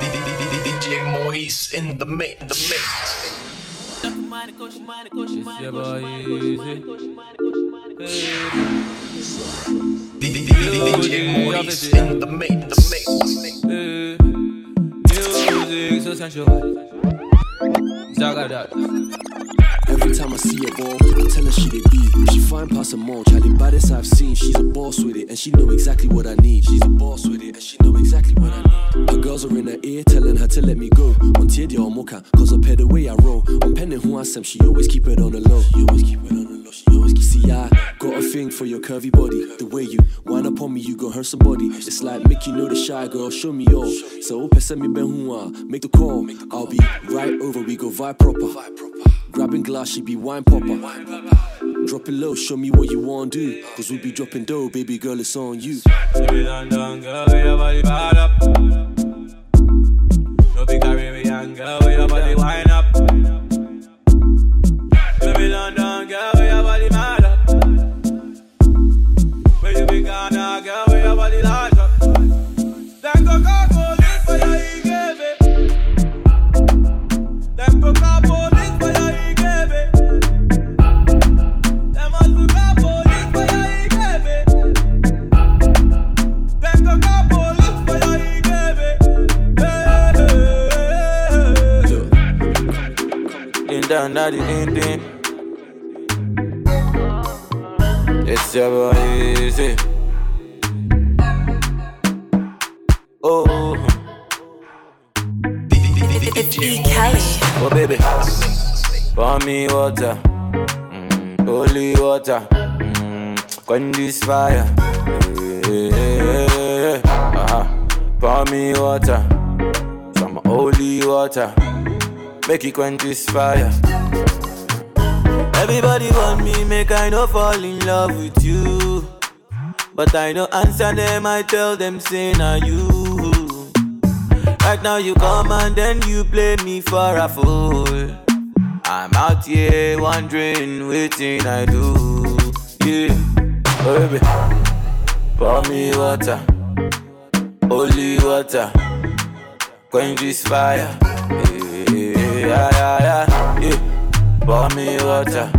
DJ Mois in the mix. The mix. It's your boy Eazi. DJ Mois in the mix. The mix. Music so sensual. Zagadad. Every time I see a ball, I tell her she they be. She fine past a mall, Charlie baddest I've seen. She's a boss with it, and she know exactly what I need. She's a boss with it, and she know exactly what I need. Her girls are in her ear, telling her to let me go. On Tiedia or Mocha, cause I pay the way I roll. On penning who I am, she always keep it on the low. She always keep it on the low. She always keep See, I got a thing for your curvy body. The way you wind up on me, you gon' hurt somebody. It's like Mickey know the shy girl, show me all. So, send me Ben make the call. I'll be right over, we go vibe proper. Grabbing glass, she be wine popper. Drop it low, show me what you want to do. Cause we be dropping dough, baby girl, it's on you. Caribbean girl, where your body up. Where your body up. Caribbean girl, where your body mad up. Where you be girl, where your body up. Go for your go down, daddy, in, in. It's your boy Eazi. Oh, It's E. Kelly. oh baby, pour me water, mm, holy water, mm, quench this fire. Yeah, yeah, yeah, yeah. Uh-huh. Pour me water, some holy water, make it quench this fire. Everybody want me, make I no fall in love with you. But I don't answer them, I tell them, say, now you. Right now you come and then you play me for a fool. I'm out here wondering, waiting I do. Yeah, oh, baby, pour me water, holy water, quench this fire. Yeah, yeah, yeah, yeah, yeah. Pour me water,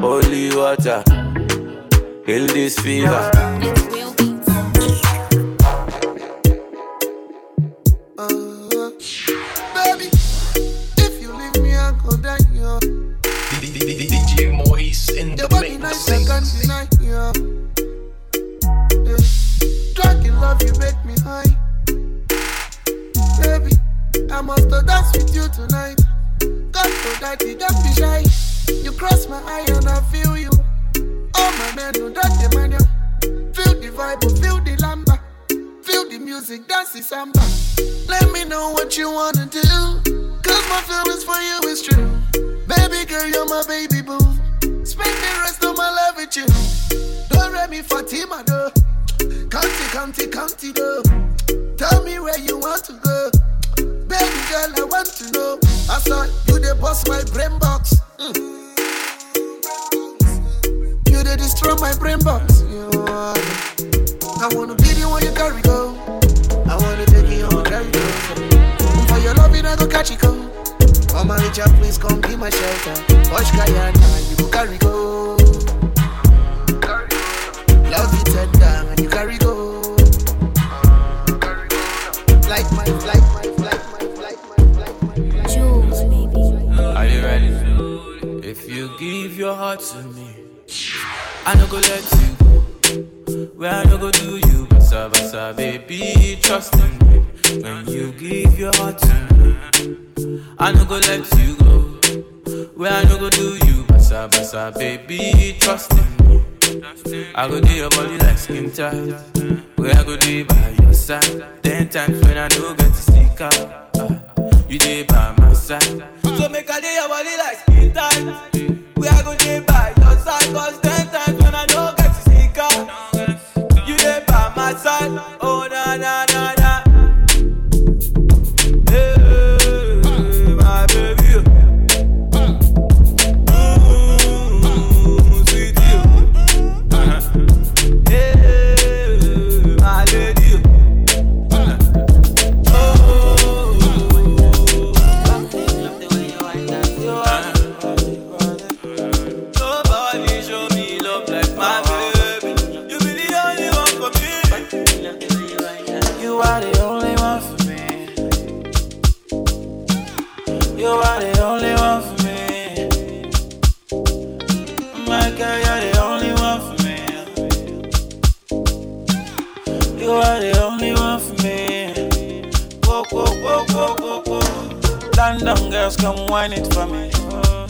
holy water, kill this fever. You tonight. God for daddy, don't be shy. You cross my eye and I feel you. All my men that the man, you. Feel the vibe, feel the lamba. Feel the music, dance the samba. Let me know what you wanna do. Cause my feelings for you is true. Baby girl, you're my baby boo. Spend the rest of my life with you. Don't let me Fatima though. County, county, county though. Tell me where you want to go. Baby girl, I want to know. I saw you they bust my brain box. Mm. You they destroy my brain box. You are I wanna be the one you carry go. I wanna take you on carry go. For your loving, I go catch it go. Oh my Richard, please come be my shelter. Watch Guyana, you go carry go. Love you tender, and you carry go. Give your heart to me, I no go let you go. Where I no go do you, basa basa, baby, trust in me. When you give your heart to me, I no go let you go. Where I no go do you, basa basa, baby, trust in me. I go do your body like skin tight. Where I go do by your side. Ten times when I no get to sneak out. ah, You dey by my side. So make I do your body like skin tight. Where I go do by your ten times when I no get to. You by my side. Oh girls, come wine it for me. Oh.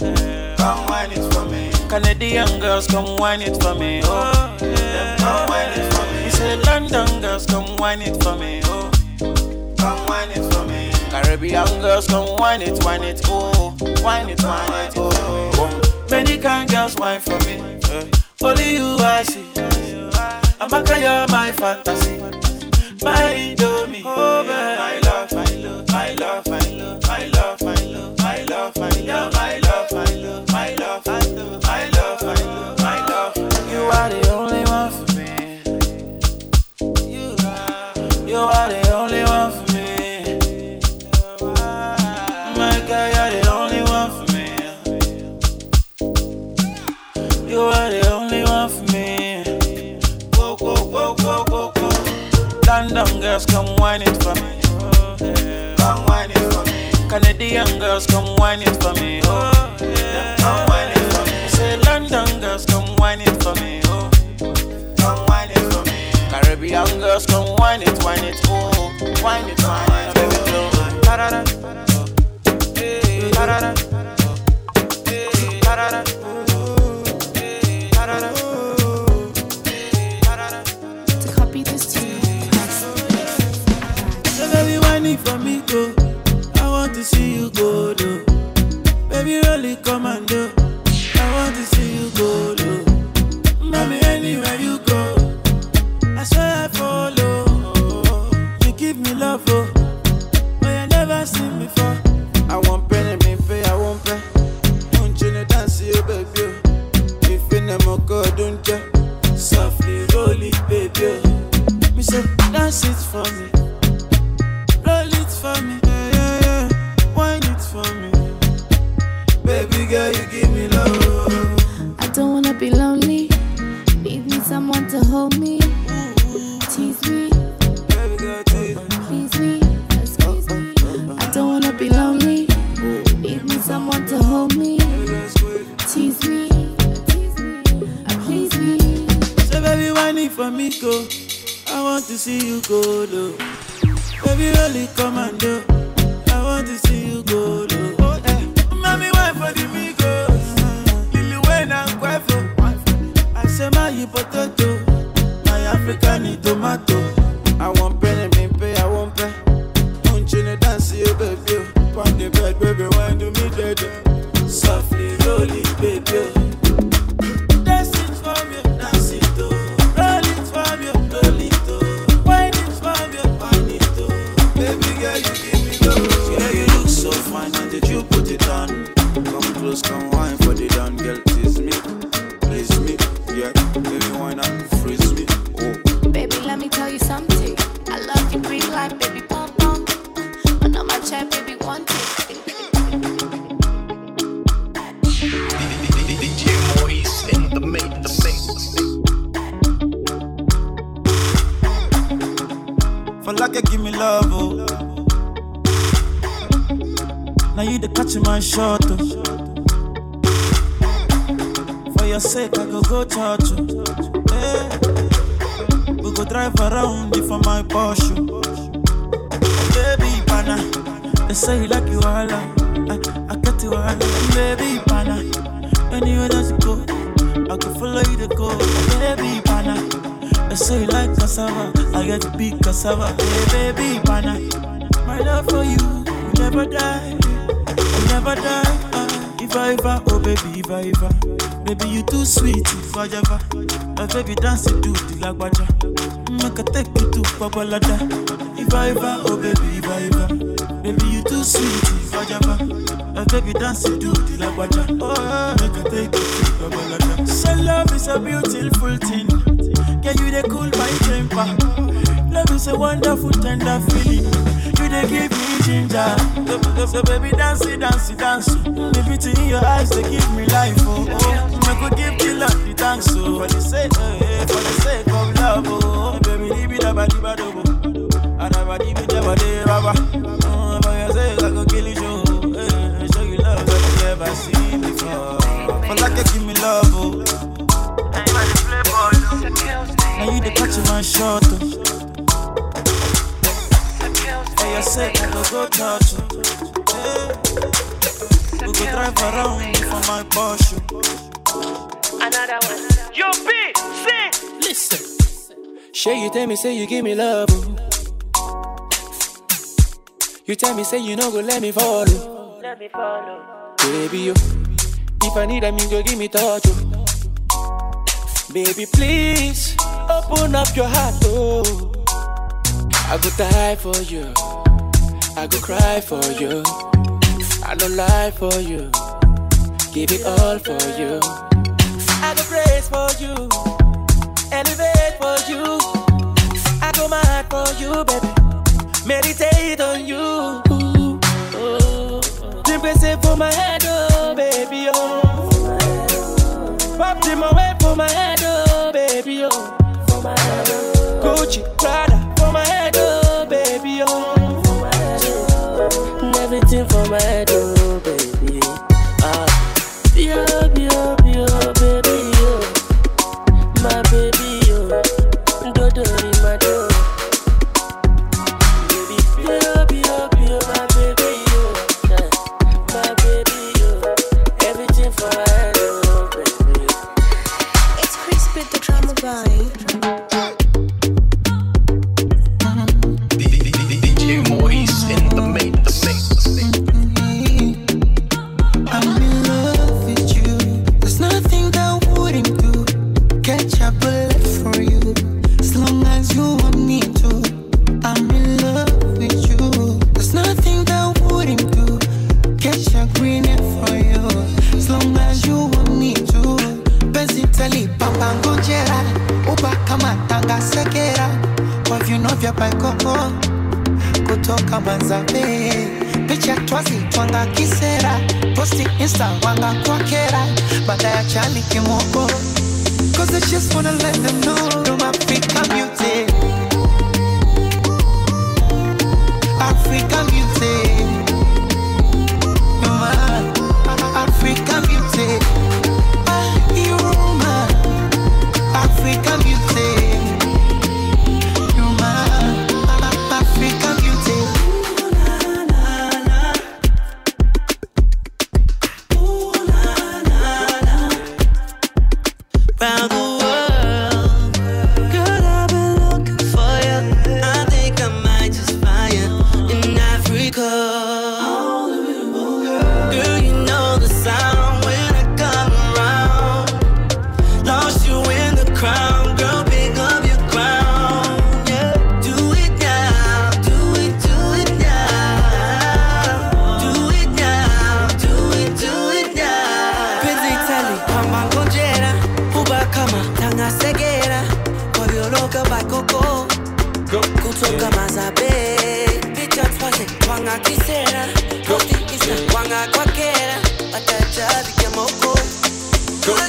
Come wine it for me. Canadian girls, come wine it for me. Oh. Come wine it for me. Say London girls, come wine it for me. Oh, come wine it for me. Caribbean girls, come wine it, wine it, oh, wine it, wine it, oh. Many kind girls wine for me. Only you I see. Amaka, you're my fantasy. My Indomie, oh man, girls, come wine it for me. Oh. Come wine it for me. Canadian girls, come wine it for me. Oh, yeah. Come wine it for me. Say London girls, come wine it for me. Oh, come wine it for me. Caribbean girls, come wine it, wine it. Oh, wine it, wine it. Baby. Ta-da-da. Hey, cassava. Hey, baby, pana. My love for you, will never die, will never die. Ah, if I ever, oh baby, if I ever, baby you too sweet, if I ever. My baby dance it to the lagwaja. Make I take you to Babalada. If I ever, oh baby, if I ever, baby you too sweet, if I ever. My baby dance it to the lagwaja. Oh, make I take you to Babalada. So love is a beautiful thing. Can you they cool my temper? Is a wonderful, tender feeling. You they give me ginger. So, so, so baby, dance it, dance it. The in your eyes, they give me life. Oh, oh. I could give you love, the thanks. Oh, for the sake, eh, eh, for the sake of love. Oh, baby, leave it up, leave it up. And I'm a give it up, baba. Oh, for your sake, I could kill you, show. Eh, show you love that you never seen before. For like you give me love, oh. Now you the catch my shot. Oh said I go go touch you. Yeah. We go drive around for my Porsche. Another one. Yo, B. Listen. Shay, you tell me, say you give me love. Oh. You tell me, say you no go let me follow. Oh. Let me follow. Oh. Baby, you, If I need a you go give me touch. Yo. Baby, please open up your heart. Oh, I go die for you. I go cry for you. I don't lie for you. Give it all for you. I go praise for you. Elevate for you. I go mad for you, baby. Meditate on you. Ooh, oh, oh. Dream for my head, oh baby, oh. Pop them away for my head, oh baby, oh. For my head, oh. Gucci. wedding. akajali ya moko Kuna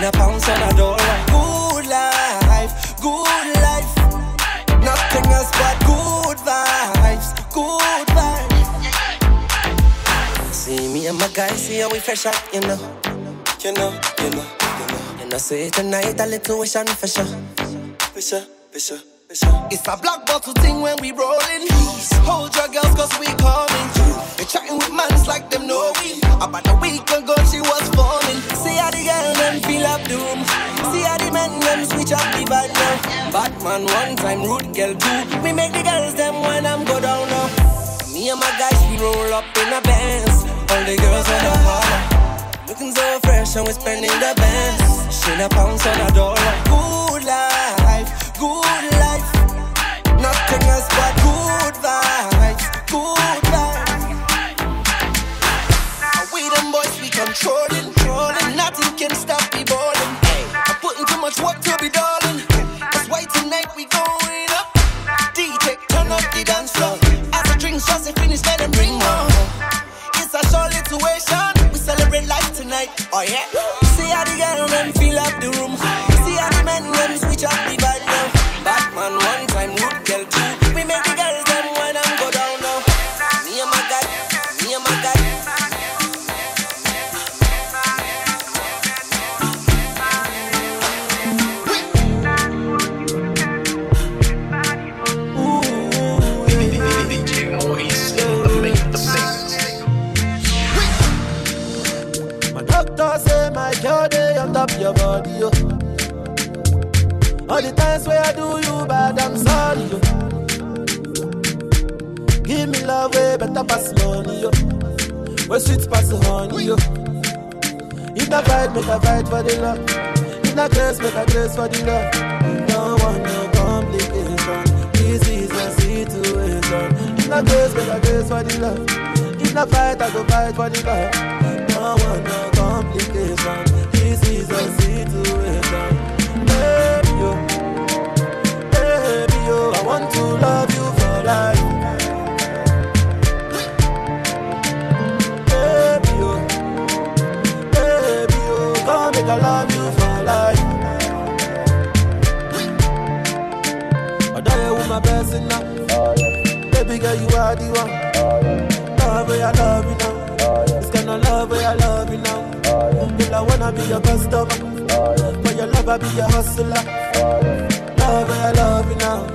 Spend a pound and a dollar. Good life, good life. Nothing else but good vibes, good vibes. See me and my guys, see how we fresh out, you know, you know, you know, you know. You know, say tonight a little wish and for sure, for sure, for sure. It's a black bottle thing when we rollin'. Hold your girls cause we coming. They chatting with mans like them know we. About a week ago she was chop the bad now. Batman one time, rude girl two. We make the girls them when I'm go down now. Me and my guys we roll up in a Benz. All the girls wanna holler. Looking so fresh and we spending the Benz. She a pounds on a dollar. Good life, good life. Nothing else but good vibes, good life. We them boys we control it. never be a hustler. Love I love you now.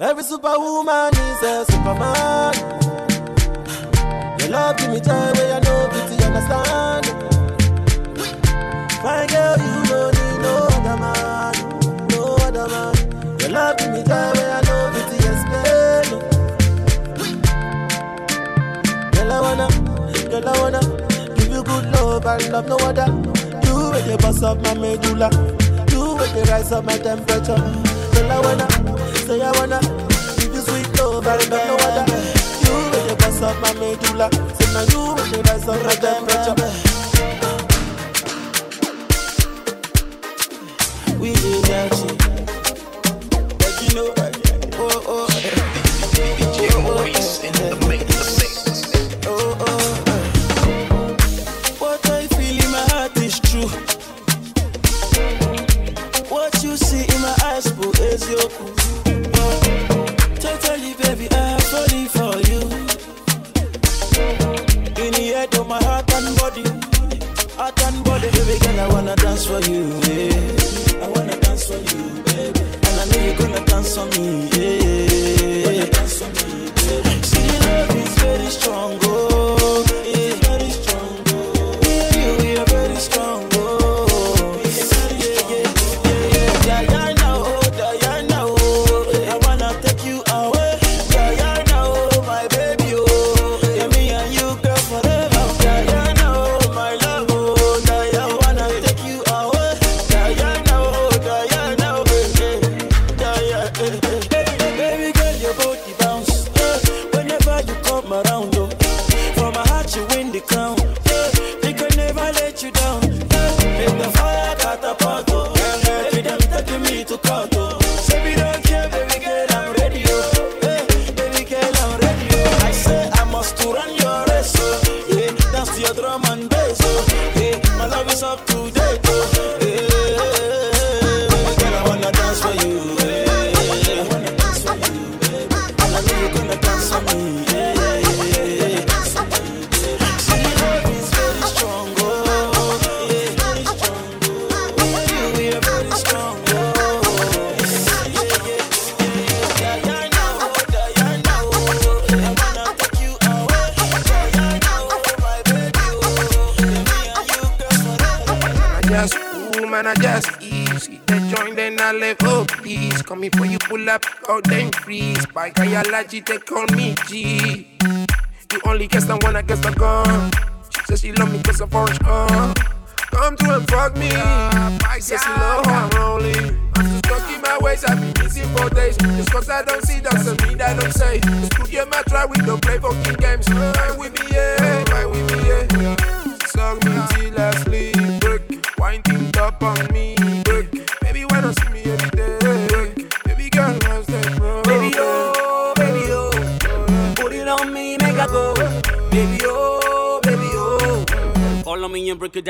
Every superwoman is a superman. Your love give me joy where I know beauty understand. Fine girl, you don't need no other man, no other man. Your love give me joy where I know beauty explain. Girl I wanna, girl I wanna give you good love and love no other way they bust up my medulla. You way they rise up my temperature. Say I wanna, say I wanna. Give you sweet love, I don't know what You way they bust up my medulla. Say now you way they rise up my temperature. We did that. la chiste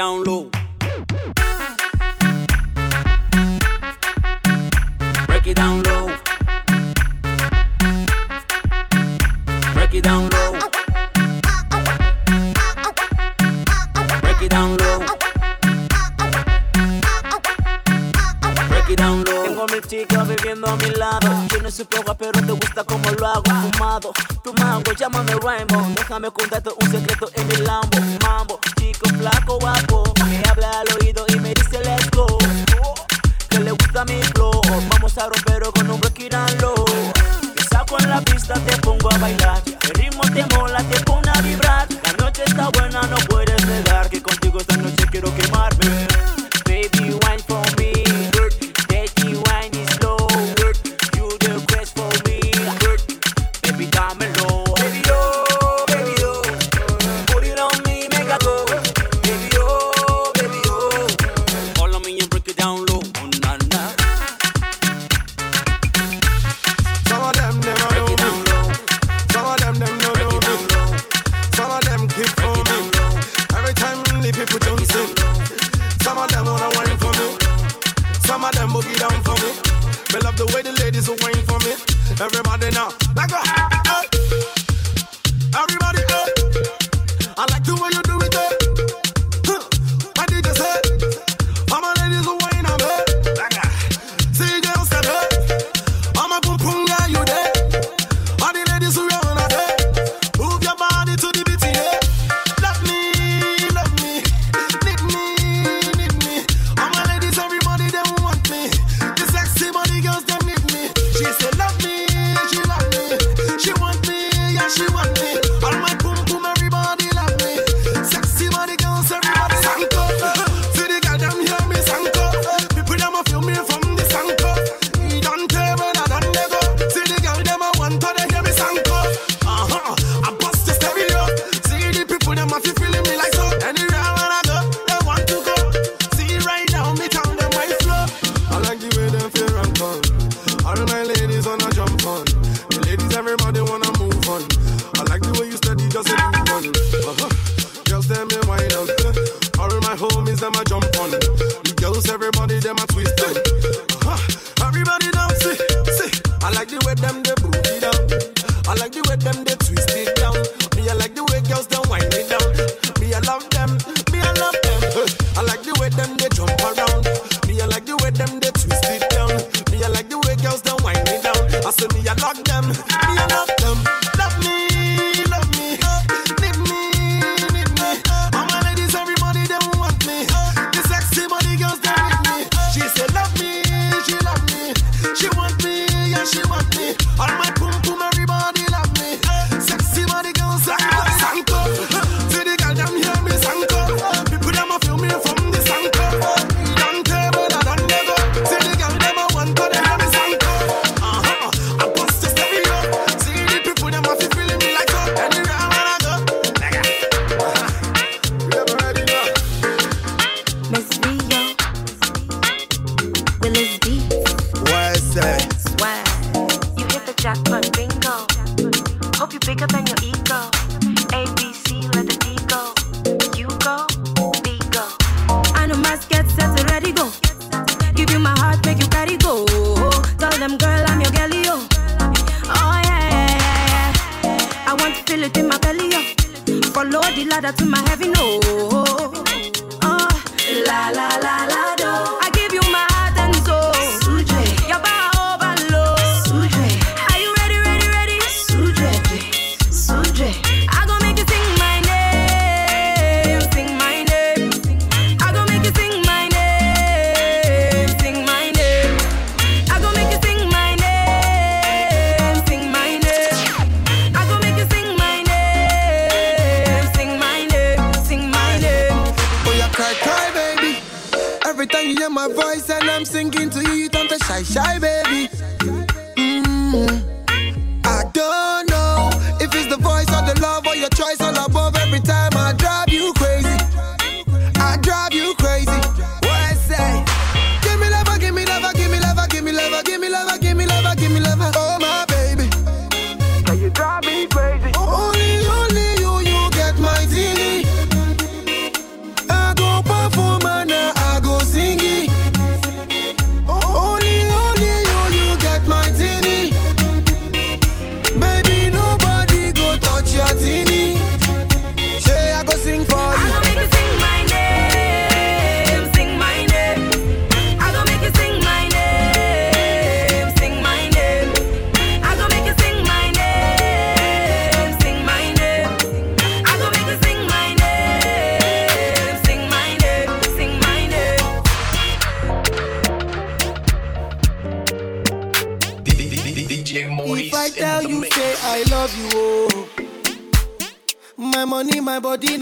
down low. Break it down low. Break it down low. Break it down low. Break it down low. Tengo a mi chica viviendo a mi lado. Yo no soy poca, pero te gusta como lo hago. Fumado, tu mago, llámame Rainbow. Déjame contarte un secreto en mi lambo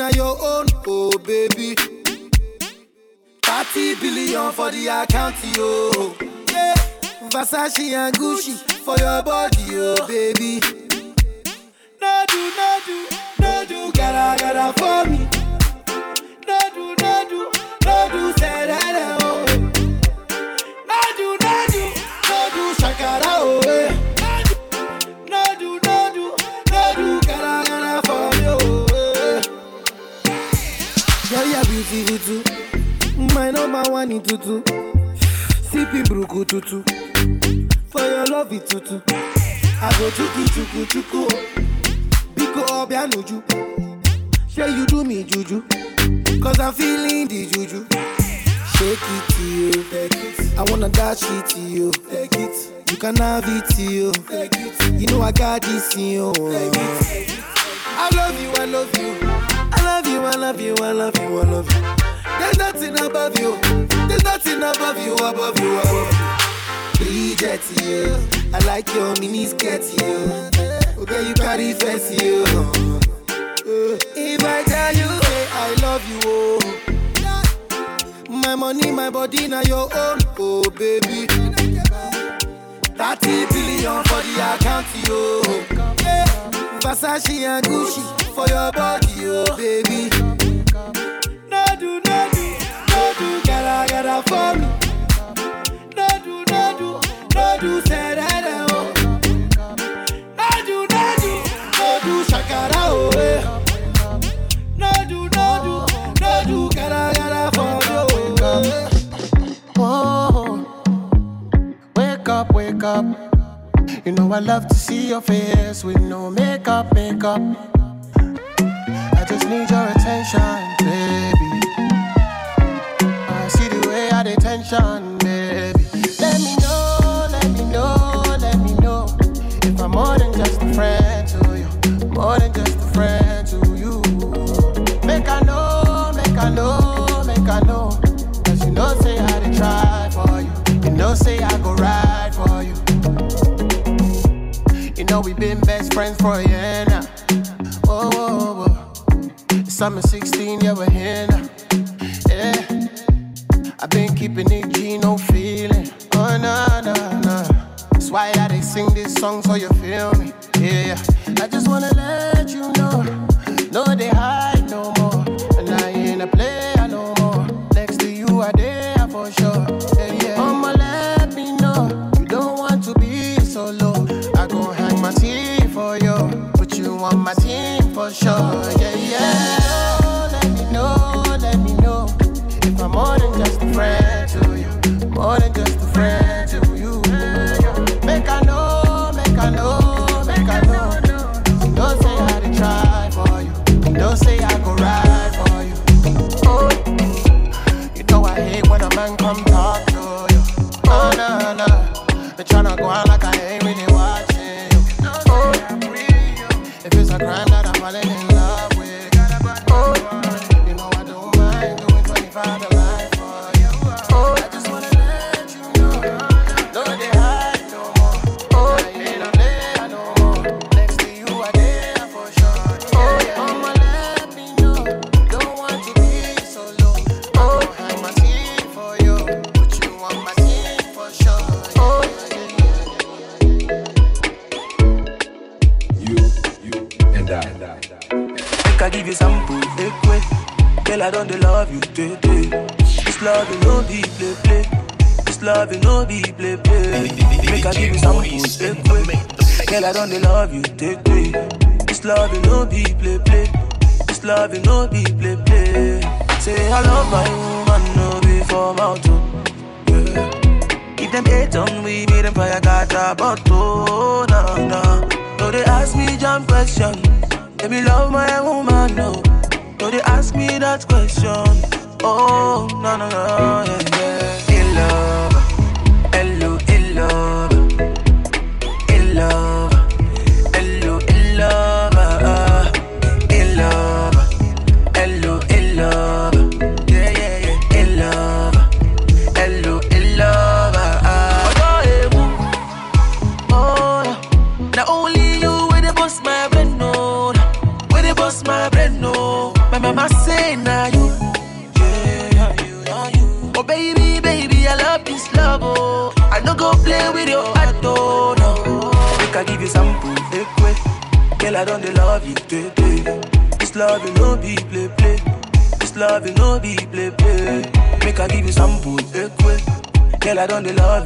na your own, oh baby. 30 billion for the account, yo. Yeah. Versace and Gucci for your body, oh baby. No do, no do, no do, gotta, gotta for me. No do, no do, no do, say that. isi utu my number one itutu sipping buruku tutu. For your love itutu i chuku chuku chuku. Biko ọbịa n'uju. Shey you do me juju. Cause i'm feeling the juju. Shake it to i wanna dash it to you you can have it to you you know i got this in you i love you i love you. I love you, I love you, I love you. There's nothing above you. There's nothing above you, above you, above you. Bridget, you. I like your mini skirt, you. Okay, you carry face, you. If I tell you, say I love you, oh. My money, my body, now your own, oh baby. 30 billion for the account, yo. Yeah. Versace and Gucci for your body, oh baby. No do, no do, no do, gotta, gotta for me. No do, no do, no do, say that, oh. No do, no do, no do, shakara, oh, eh. No do, no do, no do, gotta, gotta for you, oh, eh. Oh, wake up, wake up. You know I love to see your face with no makeup, makeup. I just need your attention, baby. I see the way I the tension, baby. Let me know, let me know, let me know. If I'm more than just a friend to you, more than just a friend to you. Make I know, make I know, make I know. Cause you know, say I to try for you. You know, say I go ride for you. You know, we been best friends for a year now. Summer 16, yeah, we're here now. Yeah. I've been keeping it G, no feeling. Oh, no, no, no. That's why I they sing this song so you feel me. Yeah, I just wanna let you know. No, they hide no more. And I ain't a player no more. Next to you, I there for sure. Yeah. Mama, let me know. You don't want to be solo. I go hang my team for you. Put you on my team for sure.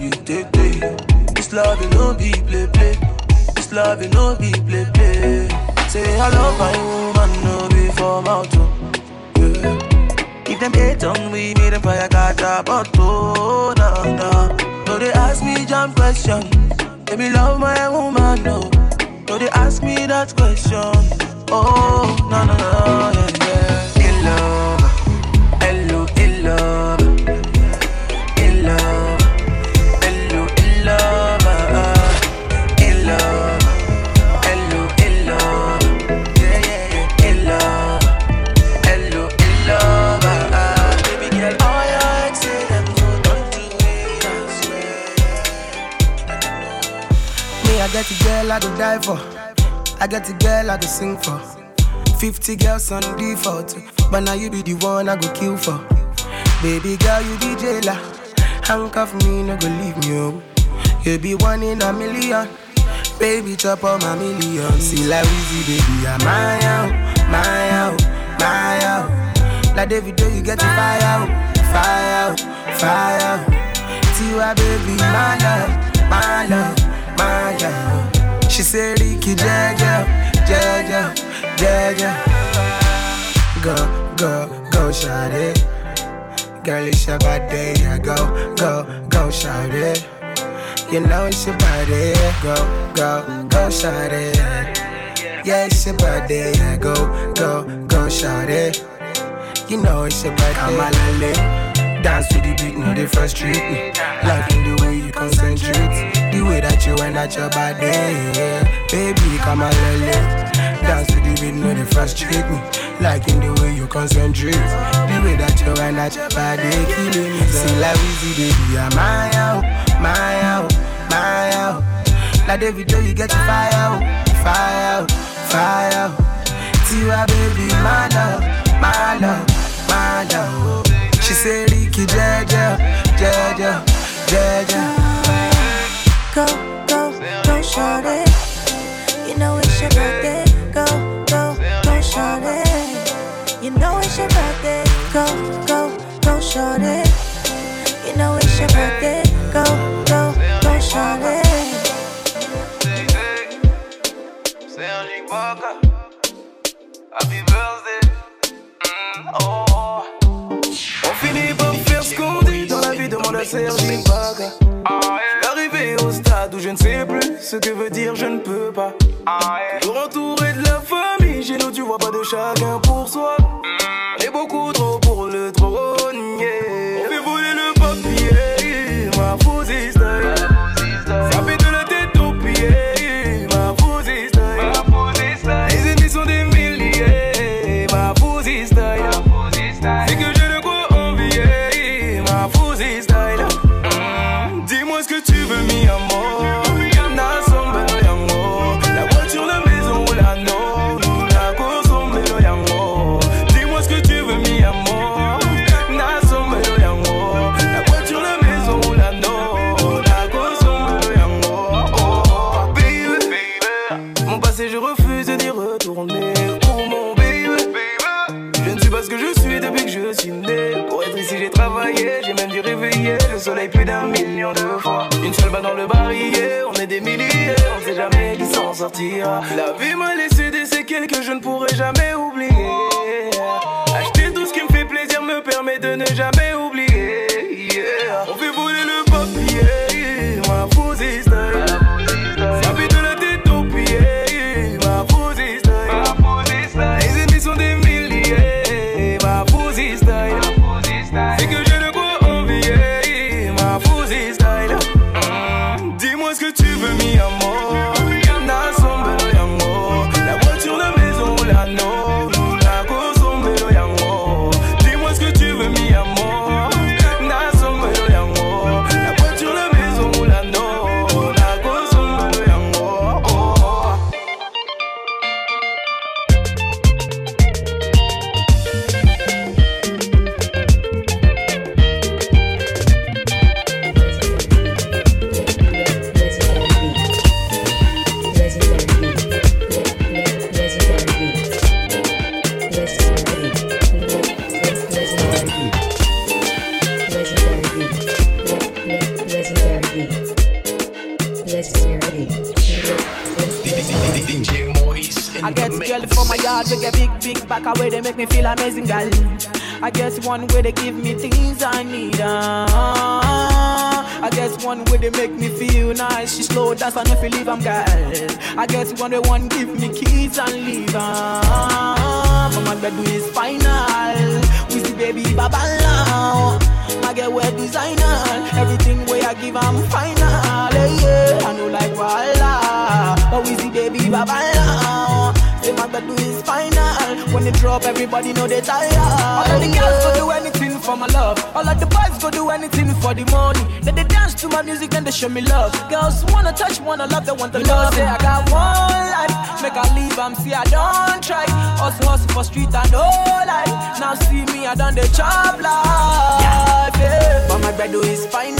You, day, But now you be the one I go kill for. Baby girl, you be jailer. Handcuff me, no go leave me. Oh. You be one in a million. Baby, chop on my million. See like Weezy, baby, I'm my out, my out, my out. Like David, you get to fire out, fire out, fire out. Tiwa, baby, my love, my love, my love. She said, Ricky, Jaja, Jaja, Jaja. Go, go, go, shout it. Girl, it's your body, yeah, go, go, go, shout it. You know it's your body, go, go, go, shout it. Yeah, it's your body, yeah, go, go, go, shout it. You know it's your body, come on, lale. Dance to the beat, no, they frustrate me. Liking the way you concentrate, the way that you wind at your body, yeah. Baby, come on, lale. Dance to the beat, no, they frustrate me. Liking the way you concentrate, the way that you wind at your body, killing me. See, like Weezy, baby, I'm my out, my out, my out. Like David, you get to fire out, fire out, fire out. Tiwa, baby, my love, my love, my love. She said, Ricky, Jaja, Jaja, Jaja. Go, go, go, shorty. You know it's your birthday. You know it's your birthday. Go, go, go, shorty. You know it's your birthday. Go, go, go, Walker. Happy birthday. On finit par faire ce qu'on dit dans la vie de mon Sergi Baga. Arrivé au stade où je ne sais plus ce que veut dire je ne peux pas. Toujours entouré de la famille, chez nous tu vois pas de chacun pour soi. Sortira. La vie I get one where they give me things I need. Uh, I get one where they make me feel nice. She slow dance and if you leave, I'm girl. I get one where one give me keys and leave. Uh, but my bedroom is final. We see baby baba now. My girl wear designer. Everything where I give, I'm final. Yeah, yeah. I know like Walla. But we see baby baba now. Say my bedroom is final. When they drop, everybody know they tired. All of the girls go do anything for my love. All of the boys go do anything for the money. Then they dance to my music, then they show me love. Girls wanna touch, wanna love, they want the you love. Say I got one life, make I leave, I'm see I don't try. Hustle, hustle for street and no life. Now see me, I done the job life. Yeah. But my bread is final.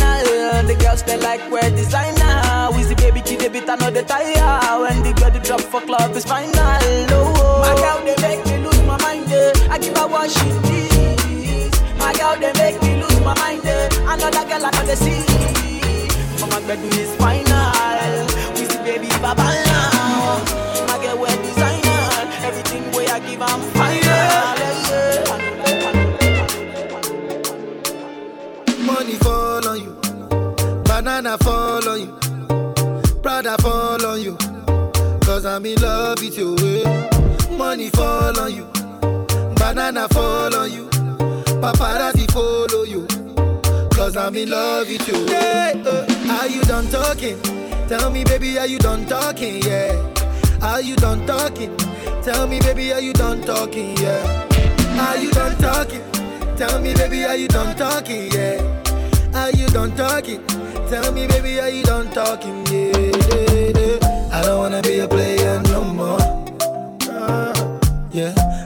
The girls feel like we're designer. Wheezy baby, kid, they beat another tire. When the girl drop for club is final. Oh, oh, my girl, they make me lose my mind. Eh. I give her what she needs. My girl, they make me lose my mind. eh. Another girl I know they see. My bread is final. Wheezy baby, baba now. My girl, we're designer. Everything way I give, I'm final. Money fall on you, banana fall on you, Prada fall on you. Cause I'm in love with you. eh. Money fall on you, banana you, paparazzi follow you. Cause I'm in love with you. Yeah, uh, are you done talking? Tell me, baby, are you done talking? Yeah. Are you done talking? Tell me, baby, are you done talking? Yeah. Are you done talking? Tell me, baby, are you done talking? Yeah. Are you done talking? Tell me, baby, are you done talking? Yeah. yeah, yeah. I don't wanna be a player no more. Yeah.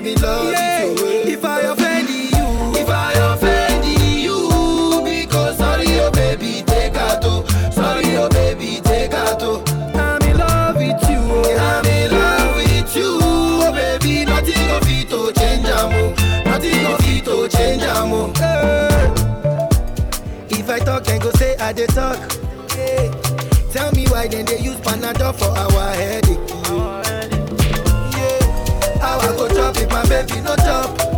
I'm in love with you. eh. If I offend you, if I offend you, because sorry, oh baby, take out. oh. Sorry, oh baby, take out. oh. I'm in love with you. oh. I'm in love with you, oh baby. Nothing of it to change, amo. Nothing of it to change, amo. Eh. If I talk, then go say I dey talk. Yeah. Tell me why then they use Panadol for our headache. I go chop if my baby no chop?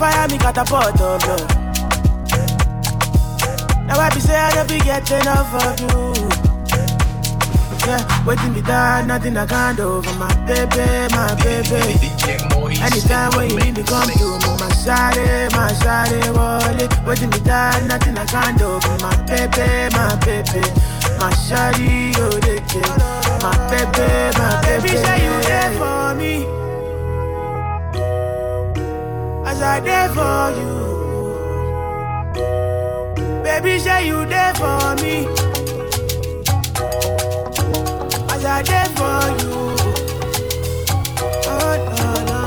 Fire me catapult of love. Now I be say I don't be get enough of you. Yeah, waiting me that nothing I can't do for my baby, my baby. Anytime when you need me, come to me, my shawty, my shawty, wallet. Waiting me that nothing I can't do for my baby, my baby. My shawty, oh, they. My baby, my baby. Baby, say you there for me. I there for you. Baby, say you there for me. As I there for you. Oh, no, no.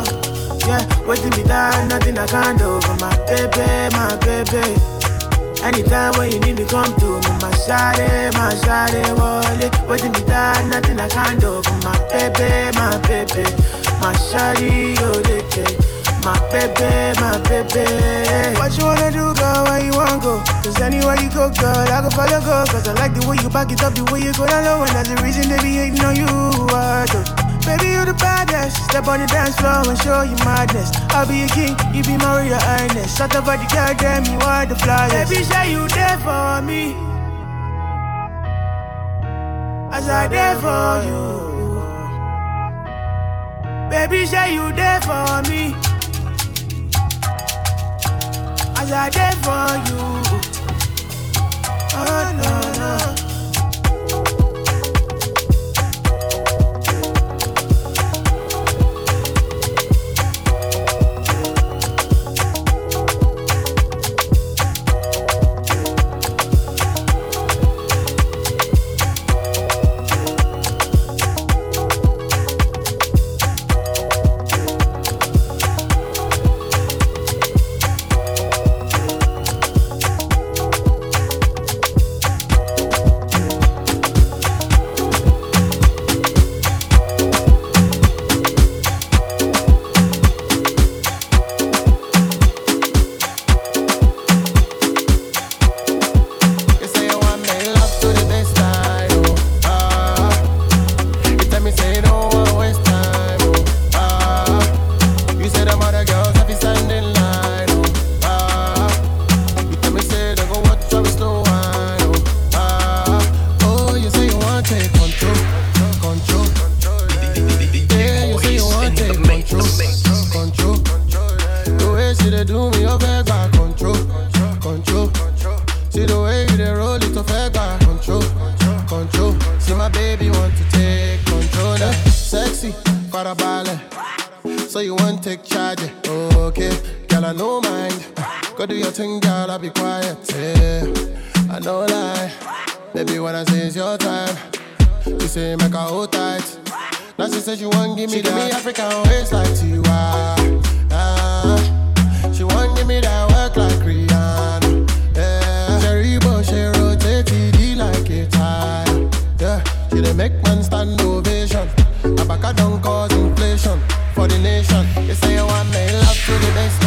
Yeah, waiting me down, nothing I can't do for my baby, my baby. Anytime when you need me, come to me, my shawty, my shawty, wallet. Waiting me down, nothing I can't do for my baby, my baby. My shawty, oh, they care. My baby, my baby. What you wanna do, girl? Where you wanna go? Cause anywhere you go, girl, I go follow go. Cause I like the way you back it up, the way you go down low. And that's the reason they be hating on you. Uh, I do. Baby, you the baddest. Step on the dance floor and show you madness. I'll be a king, you be my royal highness. Shut up, the girl, damn, you are the flyest. Baby, say you there for me. As I there for you. Baby, say you there for me. I there for you. Oh, no. I'll be quiet. Yeah, I know lie. Baby, when I say it's your time, you say make her hold tight. Now she said she want give me she that. Give me African waist like Tiwa. Ah, she want give me that work like Rihanna. Yeah, Cherry Bush, she rotate TD like a tire. Yeah, she dey make man stand ovation. Abaka don't cause inflation for the nation. You say you want me love to the baseline.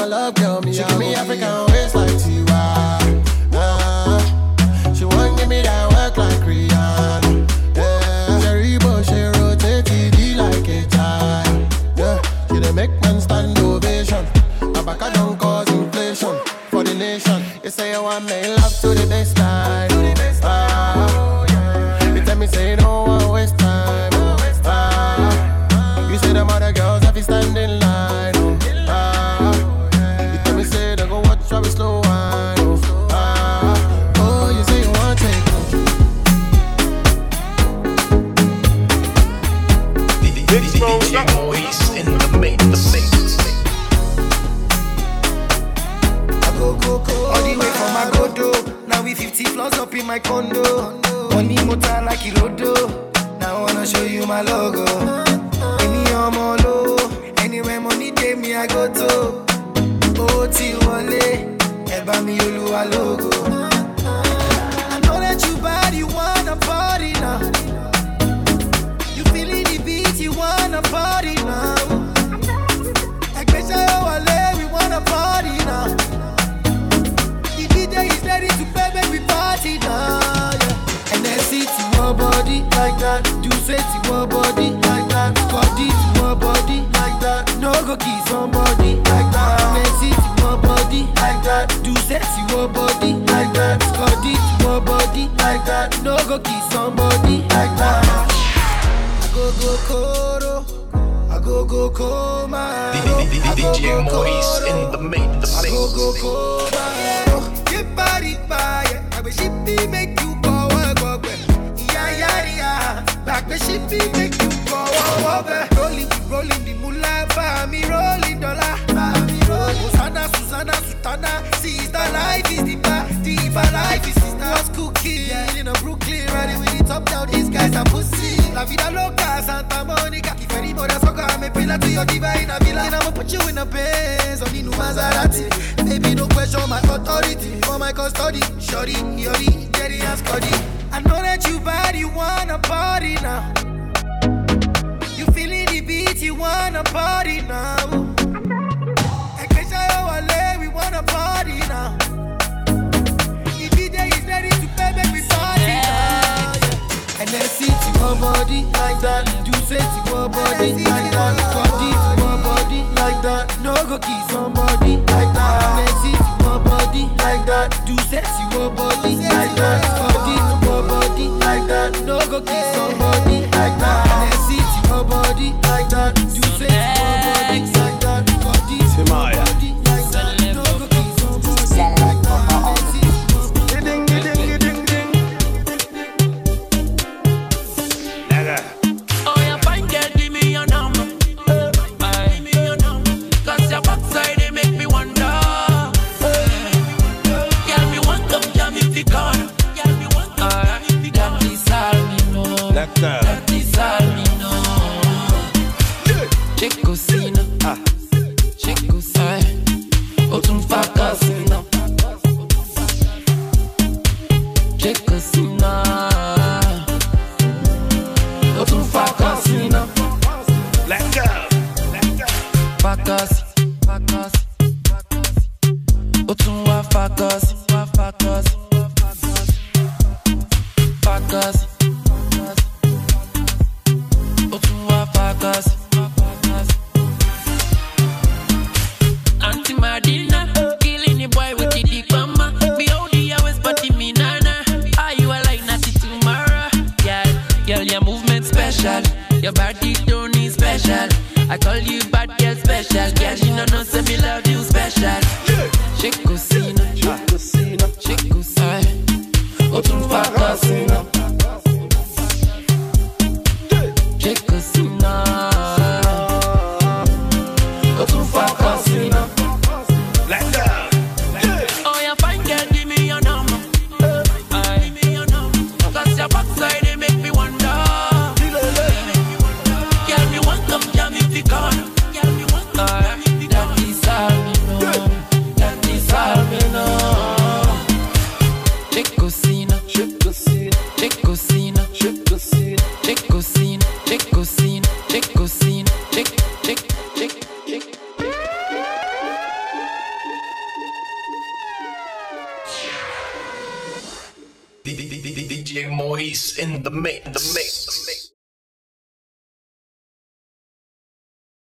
My love, girl, me, she give me African DJ Mois in the mix. The I go go koma. Get body fire. I wish it be make you go work work. Yeah yeah yeah. Back the shit be make you go work work. Rolling rolling the moolah for me rolling dollar. For me rolling. Susanna Susanna Sutana. Sister life is bar. Deeper life is sister. What's cooking? Yeah, in a Brooklyn, riding with the top down. These guys are pussy. La vida loca, Santa Monica. If any more soccer, I'm a pillar to your divine villa. And I'ma put you in a Benz on new Maserati. Baby, no question my authority for my custody. Shorty, yori, Jerry and Scotty. I know that you bad, you wanna party now. You feeling the beat, you wanna party now. Ekesha yo oh, wale, we wanna party now. And then see to your body like that. Do say to your body like that. Body to your body like that. No go kiss somebody like that. And then see to your body like that. Do say to your body like that. Body to your body like that. No go kiss somebody like that. And then see to your body like that. Do say to your body